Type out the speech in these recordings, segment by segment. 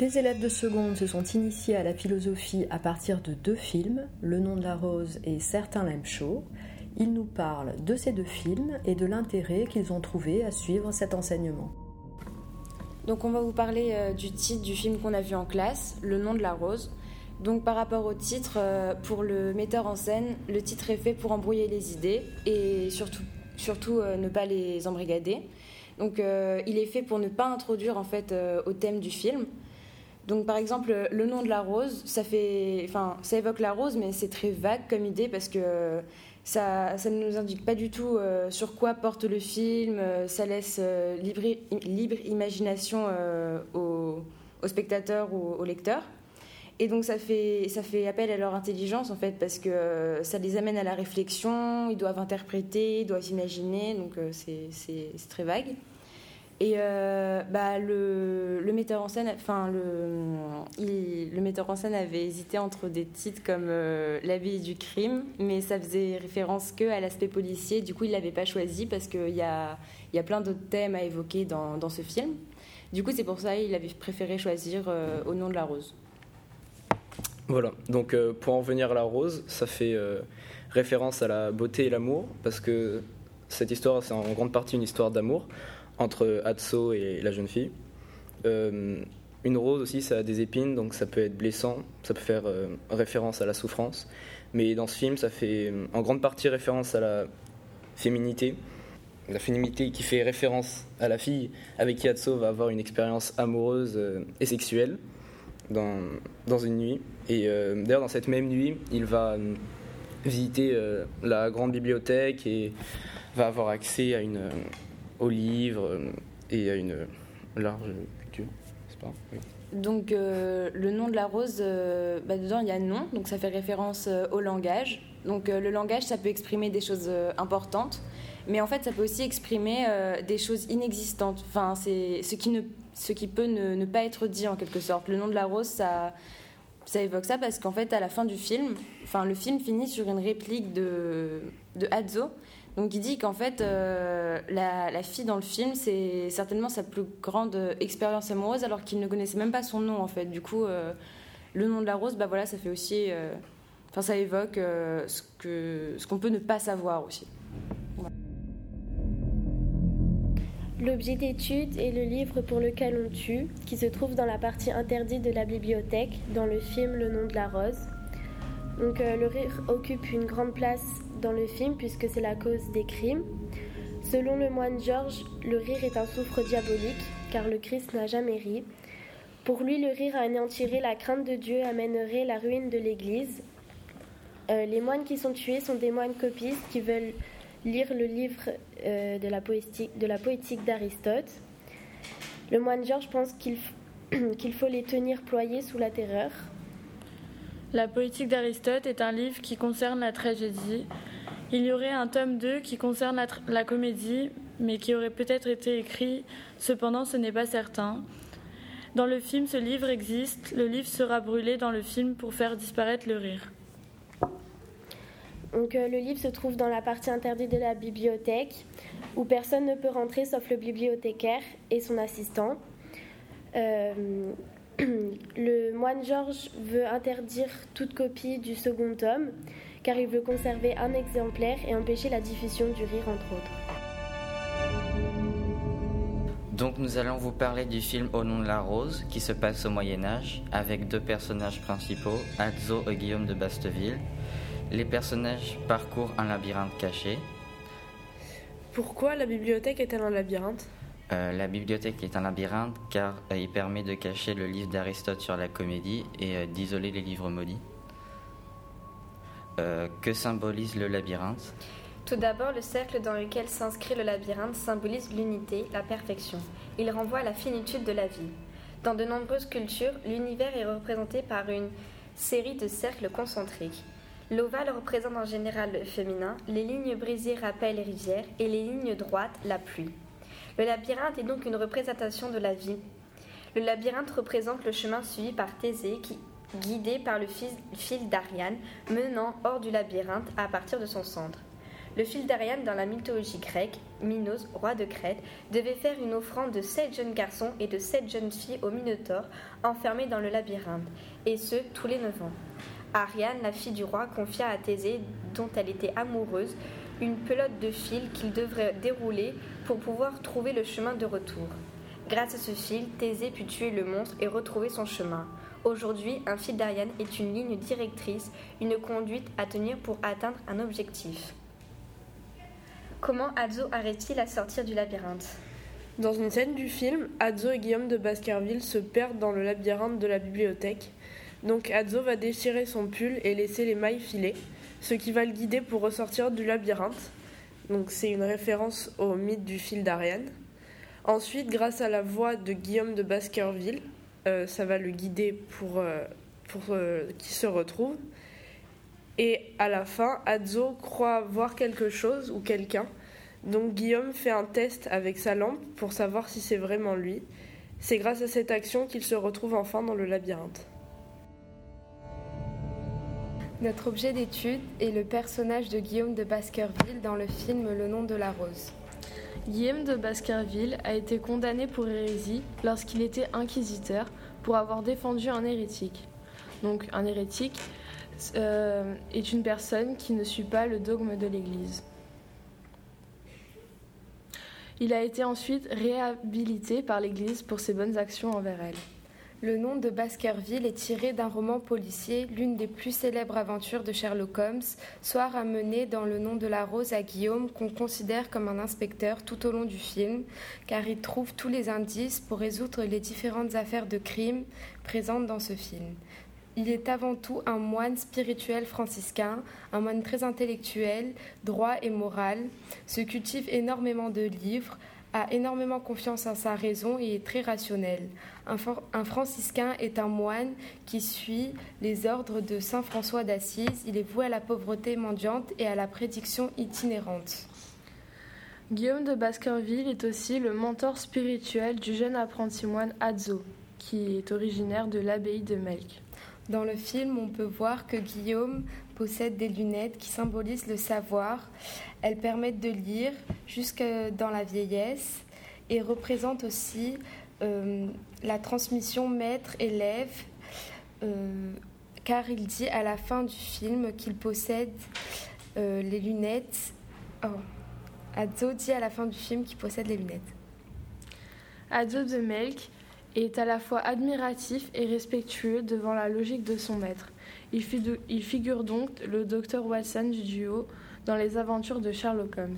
Des élèves de seconde se sont initiés à la philosophie à partir de deux films, Le nom de la rose et Certains l'aiment chaud. Ils nous parlent de ces deux films et de l'intérêt qu'ils ont trouvé à suivre cet enseignement. Donc on va vous parler euh, du titre du film qu'on a vu en classe, Le nom de la rose. Donc par rapport au titre, euh, pour le metteur en scène, le titre est fait pour embrouiller les idées et surtout, euh, ne pas les embrigader. Donc il est fait pour ne pas introduire en fait au thème du film. Donc par exemple, le nom de la rose, ça fait, enfin, ça évoque la rose, mais c'est très vague comme idée parce que ça, ça, ne nous indique pas du tout euh, sur quoi porte le film, euh, ça laisse euh, libre, libre, imagination aux, spectateurs ou aux lecteurs. Et donc ça fait, ça fait appel à leur intelligence en fait, parce que ça les amène à la réflexion, ils doivent interpréter, ils doivent imaginer, donc c'est très vague. Et euh, bah, le, le, metteur en scène, enfin le, le metteur en scène avait hésité entre des titres comme euh, La vie du crime, mais ça faisait référence que à l'aspect policier. Du coup, il l'avait pas choisi parce qu'il y a, y a plein d'autres thèmes à évoquer dans, dans ce film. Du coup, c'est pour ça qu'il avait préféré choisir euh, Au nom de la rose. Voilà. Donc, pour en venir à la rose, ça fait référence à la beauté et l'amour parce que cette histoire, c'est en grande partie une histoire d'amour entre Atso et la jeune fille. Euh, une rose aussi, ça a des épines, donc ça peut être blessant, ça peut faire euh, référence à la souffrance. Mais dans ce film, ça fait euh, en grande partie référence à la féminité. La féminité qui fait référence à la fille avec qui Atso va avoir une expérience amoureuse et sexuelle dans, dans une nuit. Et d'ailleurs, dans cette même nuit, il va visiter la grande bibliothèque et va avoir accès à une aux livres euh, et à une large culture, pas Donc euh, le nom de la rose, euh, bah, dedans il y a nom, donc ça fait référence au langage. Donc le langage, ça peut exprimer des choses importantes, mais en fait ça peut aussi exprimer des choses inexistantes. Enfin, c'est ce qui ne, ce qui peut ne, ne, pas être dit en quelque sorte. Le nom de la rose, ça, ça évoque ça parce qu'en fait à la fin du film, enfin le film finit sur une réplique de de Hadzo donc il dit qu'en fait, euh, la, fille dans le film, c'est certainement sa plus grande expérience amoureuse, alors qu'il ne connaissait même pas son nom en fait. Du coup, euh, le nom de la rose, bah voilà, ça fait aussi, euh, enfin ça évoque ce que ce qu'on peut ne pas savoir aussi. L'objet d'étude est le livre pour lequel on tue, qui se trouve dans la partie interdite de la bibliothèque, dans le film Le nom de la rose. Donc le rire occupe une grande place dans le film puisque c'est la cause des crimes. Selon le moine Georges, le rire est un souffre diabolique car le Christ n'a jamais ri. Pour lui, le rire anéantirait la crainte de Dieu amènerait la ruine de l'Église. Euh, les moines qui sont tués sont des moines copistes qui veulent lire le livre euh, de la poétique d'Aristote. Le moine Georges pense qu'il faut les tenir ployés sous la terreur. La poétique d'Aristote est un livre qui concerne la tragédie. Il y aurait un tome 2 qui concerne la, comédie, mais qui aurait peut-être été écrit, cependant ce n'est pas certain. Dans le film, ce livre existe, le livre sera brûlé dans le film pour faire disparaître le rire. Donc, euh, le livre se trouve dans la partie interdite de la bibliothèque, où personne ne peut rentrer sauf le bibliothécaire et son assistant. Euh, le moine Georges veut interdire toute copie du second tome, car il veut conserver un exemplaire et empêcher la diffusion du rire, entre autres. Donc nous allons vous parler du film Au nom de la rose, qui se passe au Moyen Âge, avec deux personnages principaux, Adzo et Guillaume de Basteville. Les personnages parcourent un labyrinthe caché. Pourquoi la bibliothèque est-elle un labyrinthe? Euh, la bibliothèque est un labyrinthe car euh, il permet de cacher le livre d'Aristote sur la comédie et euh, d'isoler les livres maudits. que symbolise le labyrinthe? Tout d'abord, le cercle dans lequel s'inscrit le labyrinthe symbolise l'unité, la perfection. Il renvoie à la finitude de la vie. Dans de nombreuses cultures, l'univers est représenté par une série de cercles concentriques. L'ovale représente en général le féminin, les lignes brisées rappellent les rivières et les lignes droites la pluie. Le labyrinthe est donc une représentation de la vie. Le labyrinthe représente le chemin suivi par Thésée guidé par le fil d'Ariane, menant hors du labyrinthe à partir de son centre. Le fil d'Ariane dans la mythologie grecque, Minos, roi de Crète, devait faire une offrande de sept jeunes garçons et de sept jeunes filles au Minotaure, enfermés dans le labyrinthe, et ce, tous les neuf ans. Ariane, la fille du roi, confia à Thésée, dont elle était amoureuse, une pelote de fil qu'il devrait dérouler pour pouvoir trouver le chemin de retour. Grâce à ce fil, Thésée put tuer le monstre et retrouver son chemin. Aujourd'hui, un fil d'Ariane est une ligne directrice, une conduite à tenir pour atteindre un objectif. Comment Adzo arrête-t-il à sortir du labyrinthe? Dans une scène du film, Adzo et Guillaume de Baskerville se perdent dans le labyrinthe de la bibliothèque. Donc Adzo va déchirer son pull et laisser les mailles filer, ce qui va le guider pour ressortir du labyrinthe. Donc c'est une référence au mythe du fil d'Ariane. Ensuite, grâce à la voix de Guillaume de Baskerville, euh, ça va le guider pour, euh, euh, qu'il se retrouve. Et à la fin, Adzo croit voir quelque chose ou quelqu'un. Donc Guillaume fait un test avec sa lampe pour savoir si c'est vraiment lui. C'est grâce à cette action qu'il se retrouve enfin dans le labyrinthe. Notre objet d'étude est le personnage de Guillaume de Baskerville dans le film Le nom de la rose. Guillaume de Baskerville a été condamné pour hérésie lorsqu'il était inquisiteur pour avoir défendu un hérétique. Donc un hérétique, euh, est une personne qui ne suit pas le dogme de l'Église. Il a été ensuite réhabilité par l'Église pour ses bonnes actions envers elle. Le nom de Baskerville est tiré d'un roman policier, l'une des plus célèbres aventures de Sherlock Holmes, soit ramené dans Le nom de la rose à Guillaume, qu'on considère comme un inspecteur tout au long du film, car il trouve tous les indices pour résoudre les différentes affaires de crime présentes dans ce film. Il est avant tout un moine spirituel franciscain, un moine très intellectuel, droit et moral, se cultive énormément de livres, a énormément confiance en sa raison et est très rationnel. Un, franciscain est un moine qui suit les ordres de Saint François d'Assise. Il est voué à la pauvreté mendiante et à la prédiction itinérante. Guillaume de Baskerville est aussi le mentor spirituel du jeune apprenti moine Adzo, qui est originaire de l'abbaye de Melk. Dans le film, on peut voir que Guillaume possède des lunettes qui symbolisent le savoir. Elles permettent de lire jusque dans la vieillesse et représentent aussi euh, la transmission maître-élève, euh, car il dit à la fin du film qu'il possède euh, les lunettes. Oh. Adzo dit à la fin du film qu'il possède les lunettes. Adzo de Melk est à la fois admiratif et respectueux devant la logique de son maître. Il, figure donc le docteur Watson du duo dans les aventures de Sherlock Holmes.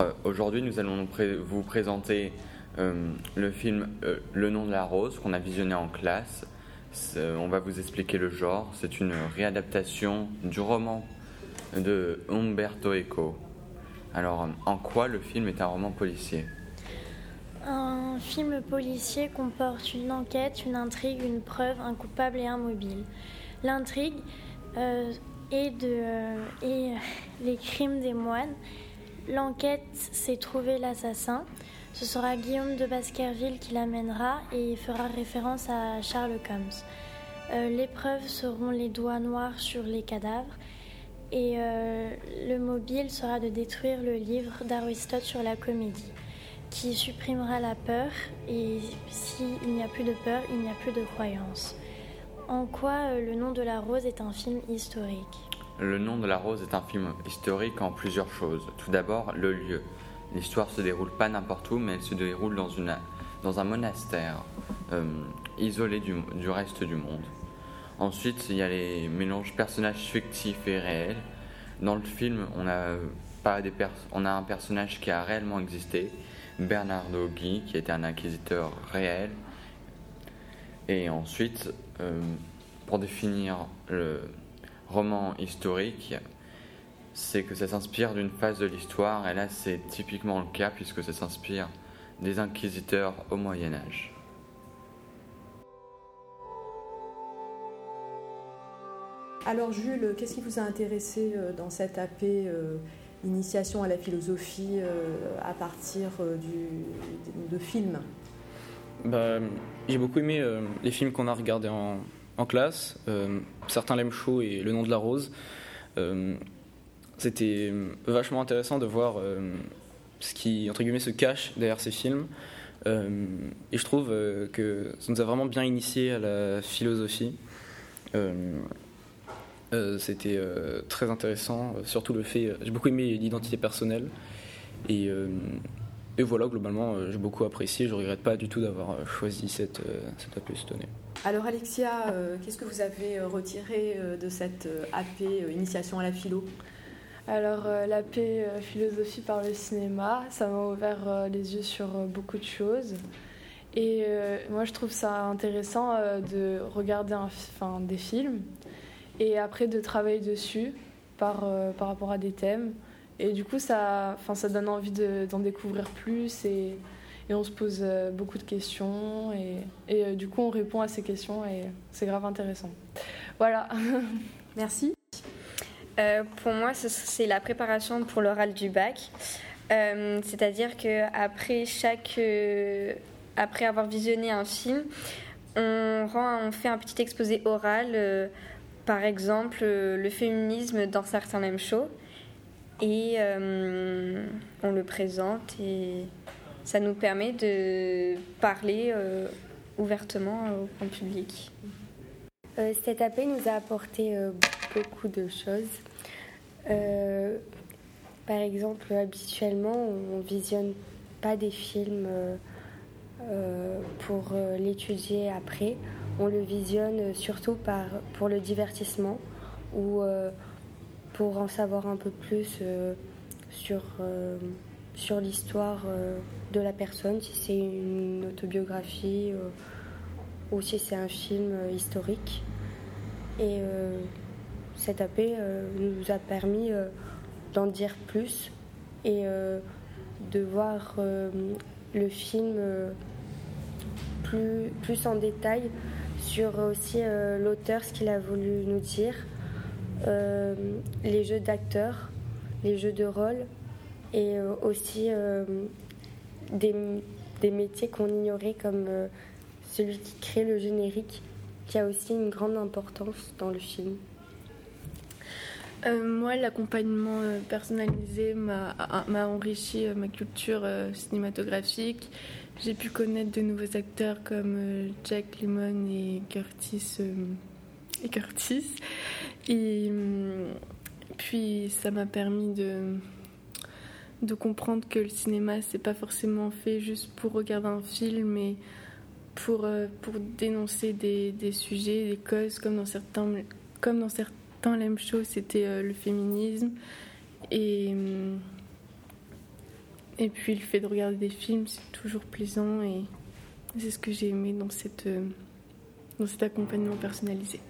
Euh, Aujourd'hui, nous allons vous présenter euh, le film euh, Le nom de la rose qu'on a visionné en classe. On va vous expliquer le genre. C'est une réadaptation du roman de Umberto Eco. Alors, en quoi le film est un roman policier? Un film policier comporte une enquête, une intrigue, une preuve, un coupable et un mobile. L'intrigue euh, est, de, euh, est les crimes des moines. L'enquête, c'est trouver l'assassin. Ce sera Guillaume de Baskerville qui l'amènera et fera référence à Sherlock Holmes. Euh, les seront les doigts noirs sur les cadavres et euh, le mobile sera de détruire le livre d'Aristote sur la comédie qui supprimera la peur et s'il n'y a plus de peur, il n'y a plus de croyance. En quoi euh, Le nom de la rose est un film historique Le nom de la rose est un film historique en plusieurs choses. Tout d'abord, le lieu. L'histoire se déroule pas n'importe où, mais elle se déroule dans, une, dans un monastère euh, isolé du, du reste du monde. Ensuite, il y a les mélanges personnages fictifs et réels. Dans le film, on a, pas des on a un personnage qui a réellement existé, Bernardo Guy, qui était un inquisiteur réel. Et ensuite, euh, pour définir le roman historique, c'est que ça s'inspire d'une phase de l'histoire, et là c'est typiquement le cas puisque ça s'inspire des inquisiteurs au Moyen Âge. Alors Jules, qu'est-ce qui vous a intéressé euh, dans cette AP euh, initiation à la philosophie euh, à partir euh, de films bah, J'ai beaucoup aimé euh, les films qu'on a regardés en, en classe, certains l'aiment chaud et Le nom de la rose. C'était vachement intéressant de voir ce qui, entre guillemets, se cache derrière ces films. et je trouve que ça nous a vraiment bien initié à la philosophie. C'était très intéressant, surtout le fait, j'ai beaucoup aimé l'identité personnelle. Et, et voilà, globalement, j'ai beaucoup apprécié. Je ne regrette pas du tout d'avoir choisi cette, cette AP cette année. Alors Alexia, qu'est-ce que vous avez retiré de cette AP Initiation à la philo? Alors, la paix philosophie par le cinéma, ça m'a ouvert les yeux sur beaucoup de choses. Et moi, je trouve ça intéressant de regarder un, des films et après de travailler dessus par, par rapport à des thèmes. Et du coup, ça, ça donne envie d'en découvrir plus et, et, on se pose beaucoup de questions. Et, et du coup, on répond à ces questions et c'est grave intéressant. Voilà. Merci. Euh, pour moi, c'est la préparation pour l'oral du bac. Euh, C'est-à-dire qu'après chaque, euh, après avoir visionné un film, on, rend, on fait un petit exposé oral, euh, par exemple le féminisme dans certains mêmes shows, et on le présente et ça nous permet de parler ouvertement au grand public. cette AP nous a apporté beaucoup de choses. Euh, par exemple, habituellement, on visionne pas des films euh, euh, pour l'étudier après. On le visionne surtout pour le divertissement ou pour en savoir un peu plus sur, sur l'histoire de la personne, si c'est une autobiographie ou si c'est un film historique. Et cette AP euh, nous a permis euh, d'en dire plus et euh, de voir le film plus en détail sur aussi l'auteur, ce qu'il a voulu nous dire, les jeux d'acteurs, les jeux de rôle et aussi des, des, métiers qu'on ignorait comme celui qui crée le générique, qui a aussi une grande importance dans le film. Euh, moi, l'accompagnement euh, personnalisé m'a enrichi euh, ma culture cinématographique. J'ai pu connaître de nouveaux acteurs comme Jack Lemmon et Curtis. et Curtis. Et puis, ça m'a permis de, de comprendre que le cinéma, c'est pas forcément fait juste pour regarder un film, mais pour, pour dénoncer des, des sujets, des causes, comme dans certains, comme dans certains c'était euh, le féminisme. Et, euh, et puis le fait de regarder des films, c'est toujours plaisant et c'est ce que j'ai aimé dans, euh, cet accompagnement personnalisé.